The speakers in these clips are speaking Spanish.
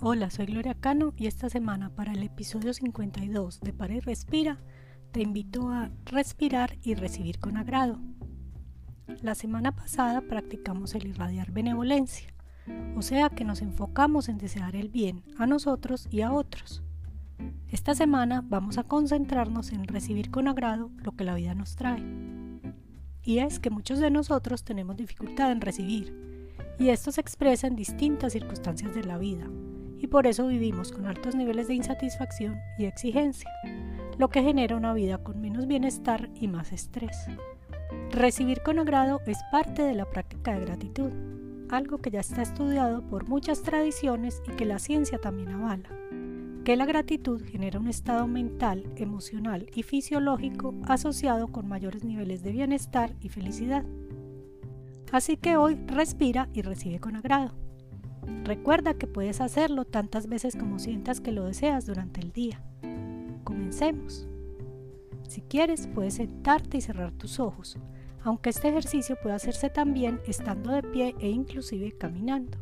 Hola, soy Gloria Cano y esta semana para el episodio 52 de Para y Respira te invito a respirar y recibir con agrado. La semana pasada practicamos el irradiar benevolencia, o sea que nos enfocamos en desear el bien a nosotros y a otros. Esta semana vamos a concentrarnos en recibir con agrado lo que la vida nos trae. Y es que muchos de nosotros tenemos dificultad en recibir, y esto se expresa en distintas circunstancias de la vida, por eso vivimos con altos niveles de insatisfacción y exigencia, lo que genera una vida con menos bienestar y más estrés. Recibir con agrado es parte de la práctica de gratitud, algo que ya está estudiado por muchas tradiciones y que la ciencia también avala, que la gratitud genera un estado mental, emocional y fisiológico asociado con mayores niveles de bienestar y felicidad. Así que hoy respira y recibe con agrado. Recuerda que puedes hacerlo tantas veces como sientas que lo deseas durante el día. Comencemos. Si quieres, puedes sentarte y cerrar tus ojos, aunque este ejercicio puede hacerse también estando de pie e inclusive caminando.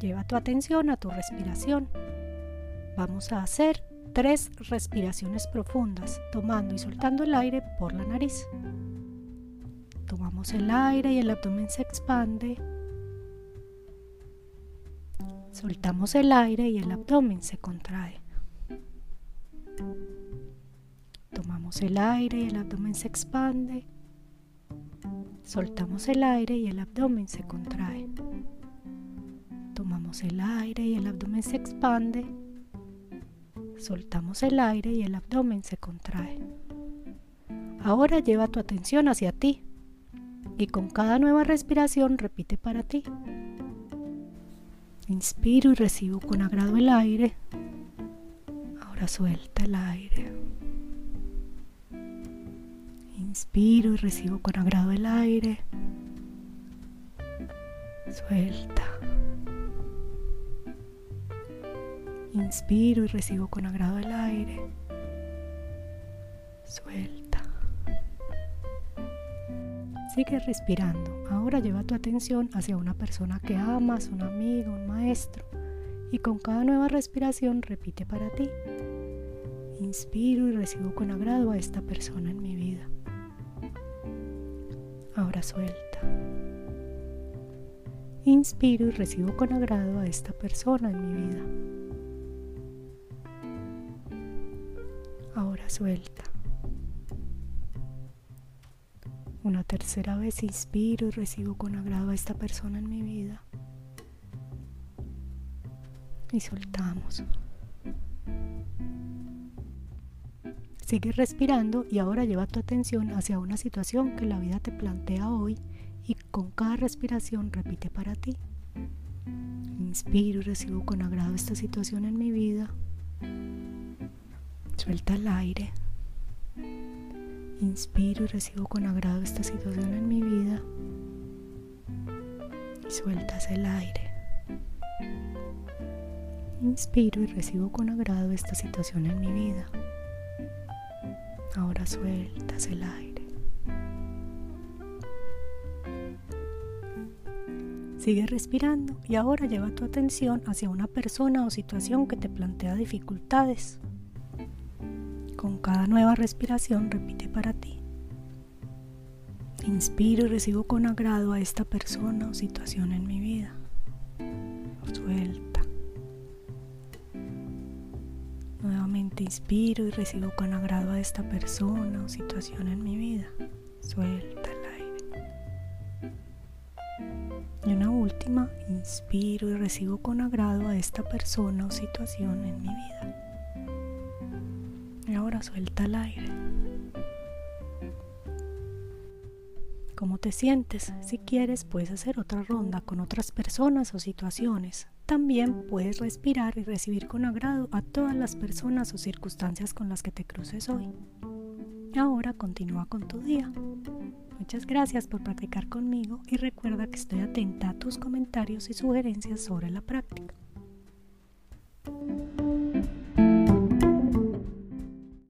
Lleva tu atención a tu respiración. Vamos a hacer tres respiraciones profundas, tomando y soltando el aire por la nariz. Tomamos el aire y el abdomen se expande Soltamos el aire y el abdomen se contrae. Tomamos el aire y el abdomen se expande. Soltamos el aire y el abdomen se contrae. Tomamos el aire y el abdomen se expande. Soltamos el aire y el abdomen se contrae. Ahora lleva tu atención hacia ti y con cada nueva respiración repite para ti. Inspiro y recibo con agrado el aire. Ahora suelta el aire. Inspiro y recibo con agrado el aire. Suelta. Inspiro y recibo con agrado el aire. Suelta. Sigue respirando. Ahora lleva tu atención hacia una persona que amas, un amigo, un maestro. Y con cada nueva respiración repite para ti. Inspiro y recibo con agrado a esta persona en mi vida. Ahora suelta. Inspiro y recibo con agrado a esta persona en mi vida. Ahora suelta. Una tercera vez inspiro y recibo con agrado a esta persona en mi vida. Y soltamos. Sigue respirando y ahora lleva tu atención hacia una situación que la vida te plantea hoy y con cada respiración repite para ti. Inspiro y recibo con agrado esta situación en mi vida. Suelta el aire. Inspiro y recibo con agrado esta situación en mi vida. Sueltas el aire. Inspiro y recibo con agrado esta situación en mi vida. Ahora sueltas el aire. Sigue respirando y ahora lleva tu atención hacia una persona o situación que te plantea dificultades con cada nueva respiración repite para ti. Inspiro y recibo con agrado a esta persona o situación en mi vida. Suelta. Nuevamente inspiro y recibo con agrado a esta persona o situación en mi vida. Suelta el aire. Y una última, inspiro y recibo con agrado a esta persona o situación en mi vida ahora suelta el aire. ¿Cómo te sientes? Si quieres, puedes hacer otra ronda con otras personas o situaciones. También puedes respirar y recibir con agrado a todas las personas o circunstancias con las que te cruces hoy. Ahora continúa con tu día. Muchas gracias por practicar conmigo y recuerda que estoy atenta a tus comentarios y sugerencias sobre la práctica.